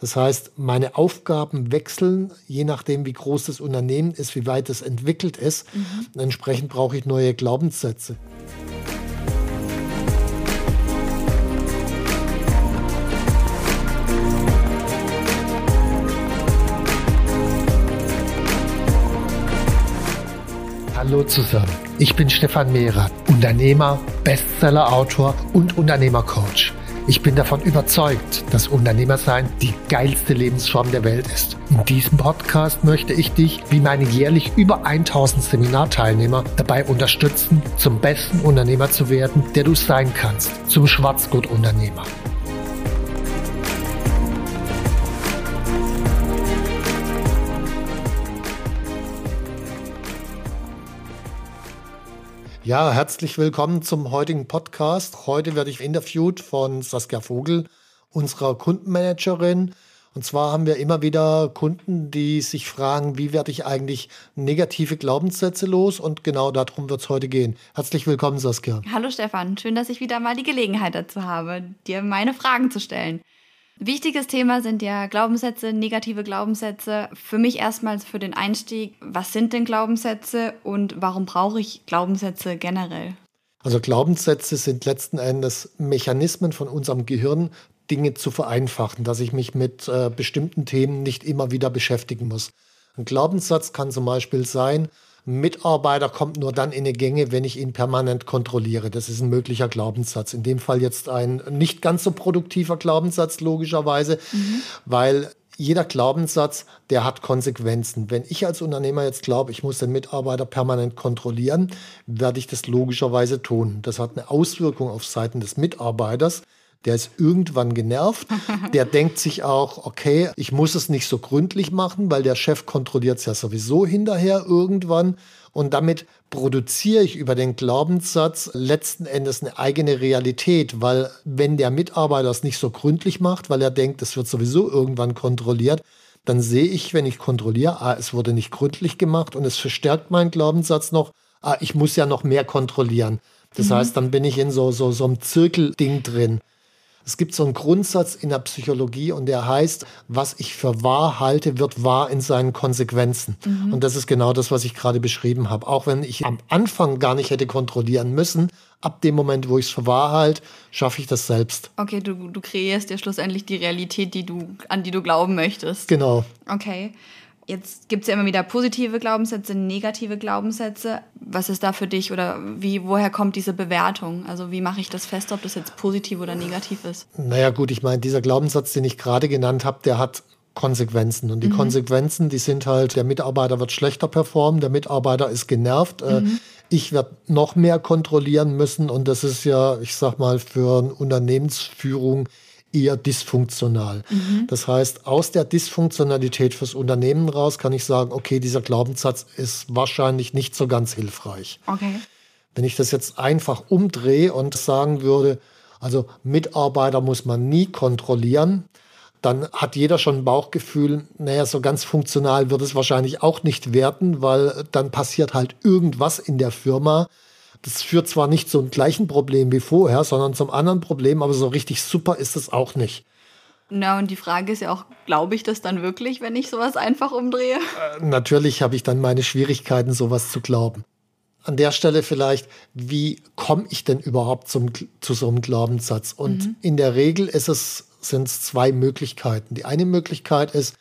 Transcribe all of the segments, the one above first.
Das heißt, meine Aufgaben wechseln, je nachdem, wie groß das Unternehmen ist, wie weit es entwickelt ist. Mhm. Entsprechend brauche ich neue Glaubenssätze. Hallo zusammen, ich bin Stefan Mehrer, Unternehmer, Bestseller-Autor und Unternehmercoach. Ich bin davon überzeugt, dass Unternehmersein die geilste Lebensform der Welt ist. In diesem Podcast möchte ich dich, wie meine jährlich über 1000 Seminarteilnehmer, dabei unterstützen, zum besten Unternehmer zu werden, der du sein kannst, zum Schwarzgurt-Unternehmer. Ja, herzlich willkommen zum heutigen Podcast. Heute werde ich interviewt von Saskia Vogel, unserer Kundenmanagerin. Und zwar haben wir immer wieder Kunden, die sich fragen, wie werde ich eigentlich negative Glaubenssätze los? Und genau darum wird es heute gehen. Herzlich willkommen, Saskia. Hallo Stefan, schön, dass ich wieder mal die Gelegenheit dazu habe, dir meine Fragen zu stellen. Wichtiges Thema sind ja Glaubenssätze, negative Glaubenssätze. Für mich erstmals für den Einstieg, was sind denn Glaubenssätze und warum brauche ich Glaubenssätze generell? Also Glaubenssätze sind letzten Endes Mechanismen von unserem Gehirn, Dinge zu vereinfachen, dass ich mich mit äh, bestimmten Themen nicht immer wieder beschäftigen muss. Ein Glaubenssatz kann zum Beispiel sein, Mitarbeiter kommt nur dann in die Gänge, wenn ich ihn permanent kontrolliere. Das ist ein möglicher Glaubenssatz. In dem Fall jetzt ein nicht ganz so produktiver Glaubenssatz, logischerweise, mhm. weil jeder Glaubenssatz, der hat Konsequenzen. Wenn ich als Unternehmer jetzt glaube, ich muss den Mitarbeiter permanent kontrollieren, werde ich das logischerweise tun. Das hat eine Auswirkung auf Seiten des Mitarbeiters der ist irgendwann genervt. Der denkt sich auch, okay, ich muss es nicht so gründlich machen, weil der Chef kontrolliert es ja sowieso hinterher irgendwann. Und damit produziere ich über den Glaubenssatz letzten Endes eine eigene Realität, weil wenn der Mitarbeiter es nicht so gründlich macht, weil er denkt, es wird sowieso irgendwann kontrolliert, dann sehe ich, wenn ich kontrolliere, ah, es wurde nicht gründlich gemacht und es verstärkt meinen Glaubenssatz noch, ah, ich muss ja noch mehr kontrollieren. Das mhm. heißt, dann bin ich in so, so, so einem Zirkelding drin. Es gibt so einen Grundsatz in der Psychologie und der heißt, was ich für wahr halte, wird wahr in seinen Konsequenzen. Mhm. Und das ist genau das, was ich gerade beschrieben habe. Auch wenn ich am Anfang gar nicht hätte kontrollieren müssen, ab dem Moment, wo ich es für wahr halte, schaffe ich das selbst. Okay, du, du kreierst ja schlussendlich die Realität, die du, an die du glauben möchtest. Genau. Okay. Jetzt gibt es ja immer wieder positive Glaubenssätze, negative Glaubenssätze. Was ist da für dich oder wie, woher kommt diese Bewertung? Also wie mache ich das fest, ob das jetzt positiv oder negativ ist? Naja gut, ich meine, dieser Glaubenssatz, den ich gerade genannt habe, der hat Konsequenzen. Und die mhm. Konsequenzen, die sind halt, der Mitarbeiter wird schlechter performen, der Mitarbeiter ist genervt. Äh, mhm. Ich werde noch mehr kontrollieren müssen und das ist ja, ich sag mal, für eine Unternehmensführung eher dysfunktional. Mhm. Das heißt, aus der Dysfunktionalität fürs Unternehmen raus kann ich sagen, okay, dieser Glaubenssatz ist wahrscheinlich nicht so ganz hilfreich. Okay. Wenn ich das jetzt einfach umdrehe und sagen würde, also Mitarbeiter muss man nie kontrollieren, dann hat jeder schon ein Bauchgefühl, naja, so ganz funktional wird es wahrscheinlich auch nicht werden, weil dann passiert halt irgendwas in der Firma, das führt zwar nicht zum gleichen Problem wie vorher, sondern zum anderen Problem, aber so richtig super ist es auch nicht. Na, und die Frage ist ja auch, glaube ich das dann wirklich, wenn ich sowas einfach umdrehe? Äh, natürlich habe ich dann meine Schwierigkeiten, sowas zu glauben. An der Stelle vielleicht, wie komme ich denn überhaupt zum, zu so einem Glaubenssatz? Und mhm. in der Regel ist es, sind es zwei Möglichkeiten. Die eine Möglichkeit ist,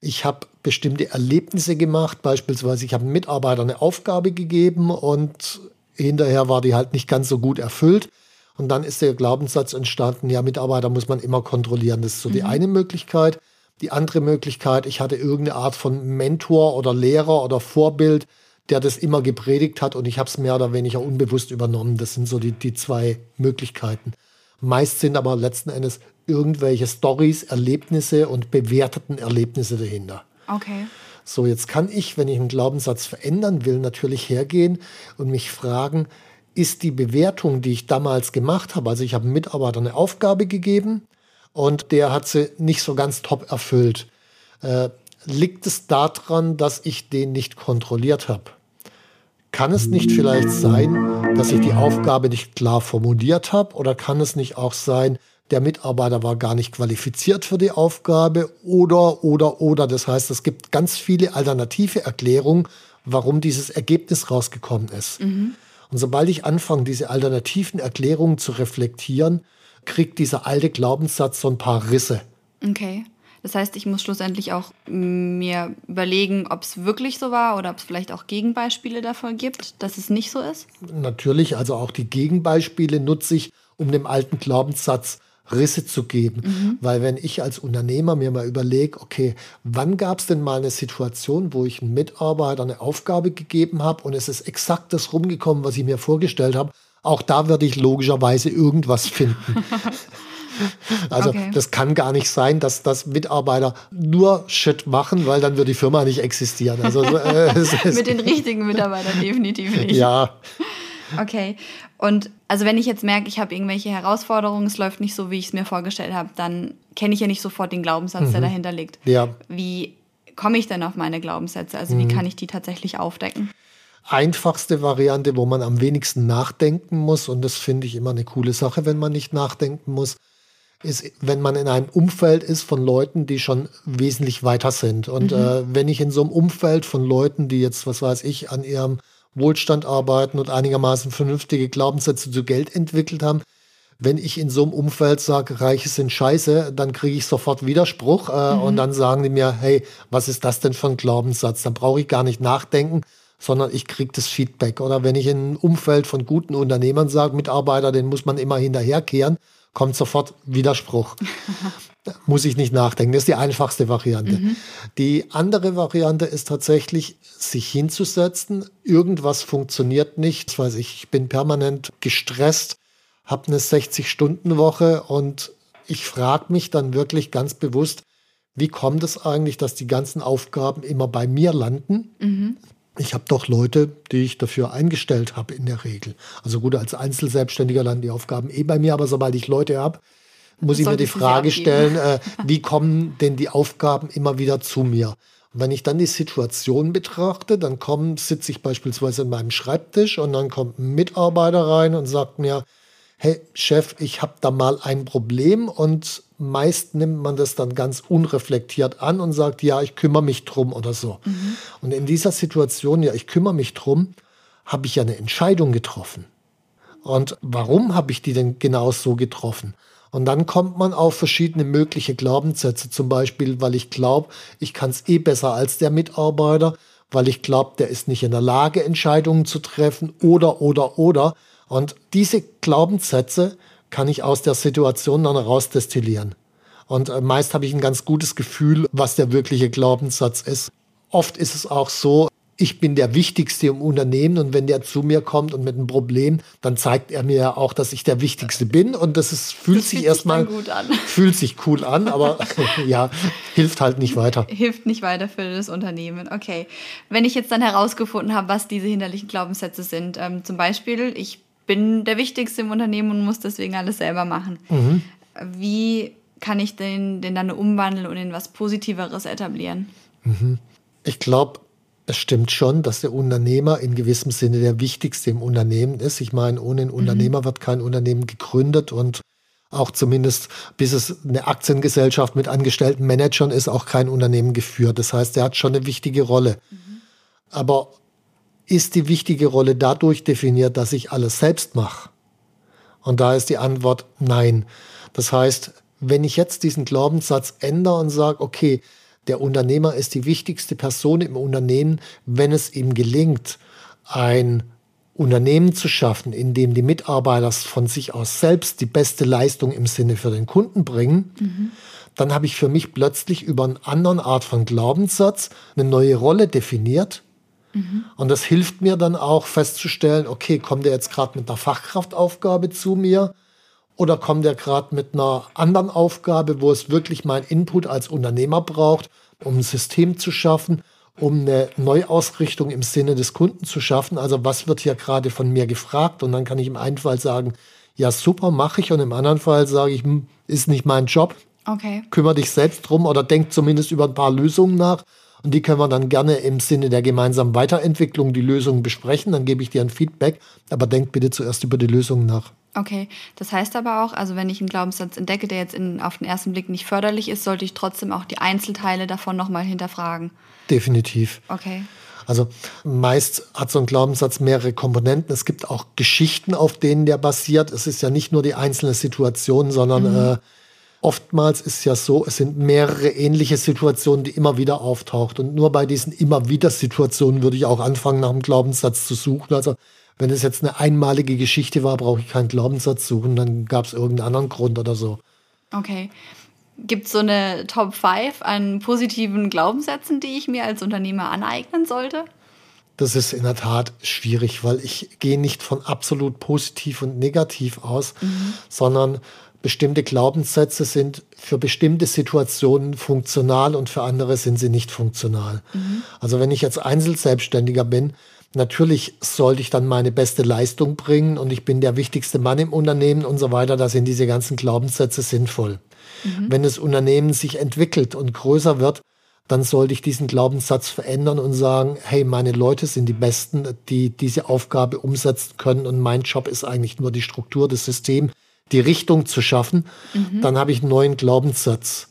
ich habe bestimmte Erlebnisse gemacht, beispielsweise ich habe einem Mitarbeiter eine Aufgabe gegeben und hinterher war die halt nicht ganz so gut erfüllt. Und dann ist der Glaubenssatz entstanden, ja, Mitarbeiter muss man immer kontrollieren. Das ist so mhm. die eine Möglichkeit. Die andere Möglichkeit, ich hatte irgendeine Art von Mentor oder Lehrer oder Vorbild, der das immer gepredigt hat und ich habe es mehr oder weniger unbewusst übernommen. Das sind so die, die zwei Möglichkeiten. Meist sind aber letzten Endes irgendwelche Stories, Erlebnisse und bewerteten Erlebnisse dahinter. Okay. So, jetzt kann ich, wenn ich einen Glaubenssatz verändern will, natürlich hergehen und mich fragen, ist die Bewertung, die ich damals gemacht habe, also ich habe einem Mitarbeiter eine Aufgabe gegeben und der hat sie nicht so ganz top erfüllt. Äh, liegt es daran, dass ich den nicht kontrolliert habe? Kann es nicht vielleicht sein, dass ich die Aufgabe nicht klar formuliert habe? Oder kann es nicht auch sein, der Mitarbeiter war gar nicht qualifiziert für die Aufgabe oder, oder, oder. Das heißt, es gibt ganz viele alternative Erklärungen, warum dieses Ergebnis rausgekommen ist. Mhm. Und sobald ich anfange, diese alternativen Erklärungen zu reflektieren, kriegt dieser alte Glaubenssatz so ein paar Risse. Okay. Das heißt, ich muss schlussendlich auch mir überlegen, ob es wirklich so war oder ob es vielleicht auch Gegenbeispiele davon gibt, dass es nicht so ist. Natürlich, also auch die Gegenbeispiele nutze ich, um dem alten Glaubenssatz Risse zu geben. Mhm. Weil wenn ich als Unternehmer mir mal überlege, okay, wann gab es denn mal eine Situation, wo ich einem Mitarbeiter eine Aufgabe gegeben habe und es ist exakt das rumgekommen, was ich mir vorgestellt habe, auch da werde ich logischerweise irgendwas finden. Also okay. das kann gar nicht sein, dass das Mitarbeiter nur Shit machen, weil dann wird die Firma nicht existieren. Also, äh, Mit den richtigen Mitarbeitern definitiv nicht. Ja. Okay. Und also wenn ich jetzt merke, ich habe irgendwelche Herausforderungen, es läuft nicht so, wie ich es mir vorgestellt habe, dann kenne ich ja nicht sofort den Glaubenssatz, mhm. der dahinter liegt. Ja. Wie komme ich denn auf meine Glaubenssätze? Also mhm. wie kann ich die tatsächlich aufdecken? Einfachste Variante, wo man am wenigsten nachdenken muss, und das finde ich immer eine coole Sache, wenn man nicht nachdenken muss, ist, wenn man in einem Umfeld ist von Leuten, die schon wesentlich weiter sind. Und mhm. äh, wenn ich in so einem Umfeld von Leuten, die jetzt, was weiß ich, an ihrem Wohlstand arbeiten und einigermaßen vernünftige Glaubenssätze zu Geld entwickelt haben. Wenn ich in so einem Umfeld sage, Reiche sind scheiße, dann kriege ich sofort Widerspruch äh, mhm. und dann sagen die mir, hey, was ist das denn für ein Glaubenssatz? Dann brauche ich gar nicht nachdenken, sondern ich kriege das Feedback. Oder wenn ich in einem Umfeld von guten Unternehmern sage, Mitarbeiter, den muss man immer hinterherkehren, kommt sofort Widerspruch. muss ich nicht nachdenken. Das ist die einfachste Variante. Mhm. Die andere Variante ist tatsächlich, sich hinzusetzen. Irgendwas funktioniert nicht. Das weiß ich, ich bin permanent gestresst, habe eine 60-Stunden-Woche und ich frage mich dann wirklich ganz bewusst, wie kommt es eigentlich, dass die ganzen Aufgaben immer bei mir landen? Mhm. Ich habe doch Leute, die ich dafür eingestellt habe in der Regel. Also gut, als Einzelselbstständiger landen die Aufgaben eh bei mir, aber sobald ich Leute habe, muss ich mir die Frage stellen, äh, wie kommen denn die Aufgaben immer wieder zu mir? Und wenn ich dann die Situation betrachte, dann kommen, sitze ich beispielsweise in meinem Schreibtisch und dann kommt ein Mitarbeiter rein und sagt mir, hey Chef, ich habe da mal ein Problem und meist nimmt man das dann ganz unreflektiert an und sagt, ja, ich kümmere mich drum oder so. Mhm. Und in dieser Situation, ja, ich kümmere mich drum, habe ich ja eine Entscheidung getroffen. Und warum habe ich die denn genau so getroffen? Und dann kommt man auf verschiedene mögliche Glaubenssätze, zum Beispiel, weil ich glaube, ich kann es eh besser als der Mitarbeiter, weil ich glaube, der ist nicht in der Lage, Entscheidungen zu treffen oder, oder, oder. Und diese Glaubenssätze kann ich aus der Situation dann herausdestillieren. Und äh, meist habe ich ein ganz gutes Gefühl, was der wirkliche Glaubenssatz ist. Oft ist es auch so, ich bin der Wichtigste im Unternehmen und wenn der zu mir kommt und mit einem Problem, dann zeigt er mir ja auch, dass ich der Wichtigste bin und das ist, fühlt das sich erstmal fühlt sich cool an, aber ja, hilft halt nicht weiter. Hilft nicht weiter für das Unternehmen. Okay. Wenn ich jetzt dann herausgefunden habe, was diese hinderlichen Glaubenssätze sind, ähm, zum Beispiel, ich bin der Wichtigste im Unternehmen und muss deswegen alles selber machen. Mhm. Wie kann ich den, den dann umwandeln und in was Positiveres etablieren? Mhm. Ich glaube, es stimmt schon, dass der Unternehmer in gewissem Sinne der wichtigste im Unternehmen ist. Ich meine, ohne einen mhm. Unternehmer wird kein Unternehmen gegründet und auch zumindest bis es eine Aktiengesellschaft mit angestellten Managern ist, auch kein Unternehmen geführt. Das heißt, er hat schon eine wichtige Rolle. Mhm. Aber ist die wichtige Rolle dadurch definiert, dass ich alles selbst mache? Und da ist die Antwort nein. Das heißt, wenn ich jetzt diesen Glaubenssatz ändere und sage, okay, der Unternehmer ist die wichtigste Person im Unternehmen, wenn es ihm gelingt, ein Unternehmen zu schaffen, in dem die Mitarbeiter von sich aus selbst die beste Leistung im Sinne für den Kunden bringen, mhm. dann habe ich für mich plötzlich über eine andere Art von Glaubenssatz eine neue Rolle definiert. Mhm. Und das hilft mir dann auch festzustellen, okay, kommt er jetzt gerade mit einer Fachkraftaufgabe zu mir oder kommt er gerade mit einer anderen Aufgabe, wo es wirklich mein Input als Unternehmer braucht? um ein System zu schaffen, um eine Neuausrichtung im Sinne des Kunden zu schaffen. Also was wird hier gerade von mir gefragt? Und dann kann ich im einen Fall sagen, ja super, mache ich. Und im anderen Fall sage ich, hm, ist nicht mein Job. Okay. Kümmer dich selbst drum oder denk zumindest über ein paar Lösungen nach. Und die können wir dann gerne im Sinne der gemeinsamen Weiterentwicklung die Lösungen besprechen. Dann gebe ich dir ein Feedback. Aber denk bitte zuerst über die Lösungen nach. Okay, das heißt aber auch, also wenn ich einen Glaubenssatz entdecke, der jetzt in, auf den ersten Blick nicht förderlich ist, sollte ich trotzdem auch die Einzelteile davon nochmal hinterfragen. Definitiv. Okay. Also meist hat so ein Glaubenssatz mehrere Komponenten. Es gibt auch Geschichten, auf denen der basiert. Es ist ja nicht nur die einzelne Situation, sondern mhm. äh, oftmals ist es ja so, es sind mehrere ähnliche Situationen, die immer wieder auftaucht. Und nur bei diesen immer wieder Situationen würde ich auch anfangen, nach einem Glaubenssatz zu suchen. Also wenn es jetzt eine einmalige Geschichte war, brauche ich keinen Glaubenssatz suchen, dann gab es irgendeinen anderen Grund oder so. Okay. Gibt es so eine Top 5 an positiven Glaubenssätzen, die ich mir als Unternehmer aneignen sollte? Das ist in der Tat schwierig, weil ich gehe nicht von absolut positiv und negativ aus, mhm. sondern bestimmte Glaubenssätze sind für bestimmte Situationen funktional und für andere sind sie nicht funktional. Mhm. Also wenn ich jetzt Einzelselbstständiger bin, Natürlich sollte ich dann meine beste Leistung bringen und ich bin der wichtigste Mann im Unternehmen und so weiter. Da sind diese ganzen Glaubenssätze sinnvoll. Mhm. Wenn das Unternehmen sich entwickelt und größer wird, dann sollte ich diesen Glaubenssatz verändern und sagen, hey, meine Leute sind die Besten, die diese Aufgabe umsetzen können und mein Job ist eigentlich nur die Struktur, das System, die Richtung zu schaffen. Mhm. Dann habe ich einen neuen Glaubenssatz.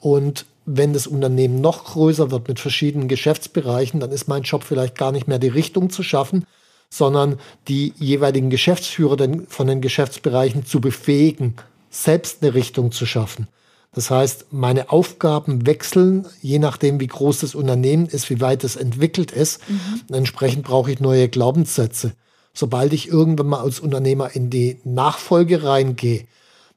Und wenn das Unternehmen noch größer wird mit verschiedenen Geschäftsbereichen, dann ist mein Job vielleicht gar nicht mehr die Richtung zu schaffen, sondern die jeweiligen Geschäftsführer von den Geschäftsbereichen zu befähigen, selbst eine Richtung zu schaffen. Das heißt, meine Aufgaben wechseln, je nachdem, wie groß das Unternehmen ist, wie weit es entwickelt ist. Mhm. Entsprechend brauche ich neue Glaubenssätze. Sobald ich irgendwann mal als Unternehmer in die Nachfolge reingehe,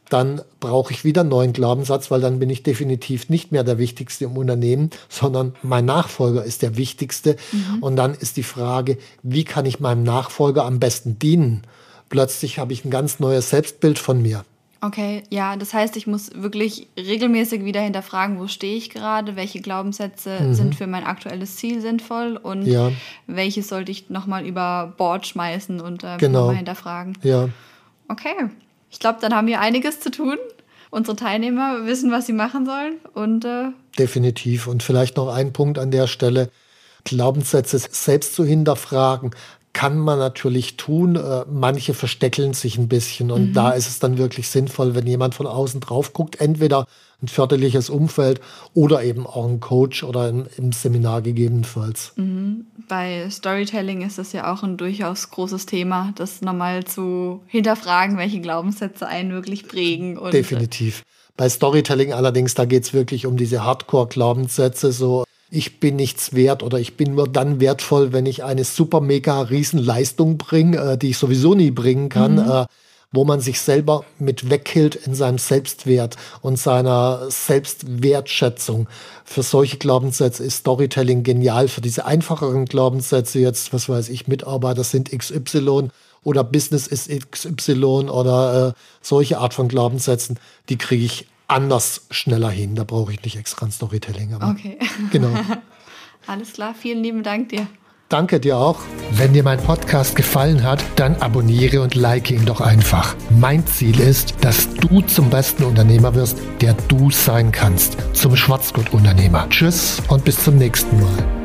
dann brauche ich wieder einen neuen Glaubenssatz, weil dann bin ich definitiv nicht mehr der Wichtigste im Unternehmen, sondern mein Nachfolger ist der Wichtigste. Mhm. Und dann ist die Frage, wie kann ich meinem Nachfolger am besten dienen? Plötzlich habe ich ein ganz neues Selbstbild von mir. Okay, ja, das heißt, ich muss wirklich regelmäßig wieder hinterfragen, wo stehe ich gerade, welche Glaubenssätze mhm. sind für mein aktuelles Ziel sinnvoll und ja. welche sollte ich nochmal über Bord schmeißen und äh, genau. nochmal hinterfragen. Ja. Okay, ich glaube, dann haben wir einiges zu tun. Unsere Teilnehmer wissen, was sie machen sollen. Und, äh Definitiv. Und vielleicht noch ein Punkt an der Stelle. Glaubenssätze selbst zu hinterfragen, kann man natürlich tun. Äh, manche versteckeln sich ein bisschen und mhm. da ist es dann wirklich sinnvoll, wenn jemand von außen drauf guckt, entweder ein förderliches Umfeld oder eben auch ein Coach oder im, im Seminar gegebenenfalls. Mhm. Bei Storytelling ist das ja auch ein durchaus großes Thema, das nochmal zu hinterfragen, welche Glaubenssätze einen wirklich prägen. Und Definitiv. Bei Storytelling allerdings, da geht es wirklich um diese Hardcore-Glaubenssätze, so ich bin nichts wert oder ich bin nur dann wertvoll, wenn ich eine super mega riesen Leistung bringe, äh, die ich sowieso nie bringen kann, mhm. äh, wo man sich selber mit weghält in seinem Selbstwert und seiner Selbstwertschätzung. Für solche Glaubenssätze ist Storytelling genial. Für diese einfacheren Glaubenssätze jetzt, was weiß ich, Mitarbeiter sind XY oder Business ist XY oder äh, solche Art von Glaubenssätzen, die kriege ich anders schneller hin. Da brauche ich nicht extra ein Storytelling. Aber okay. Genau. Alles klar, vielen lieben Dank dir. Danke dir auch. Wenn dir mein Podcast gefallen hat, dann abonniere und like ihn doch einfach. Mein Ziel ist, dass du zum besten Unternehmer wirst, der du sein kannst. Zum Schwarzgurt-Unternehmer. Tschüss und bis zum nächsten Mal.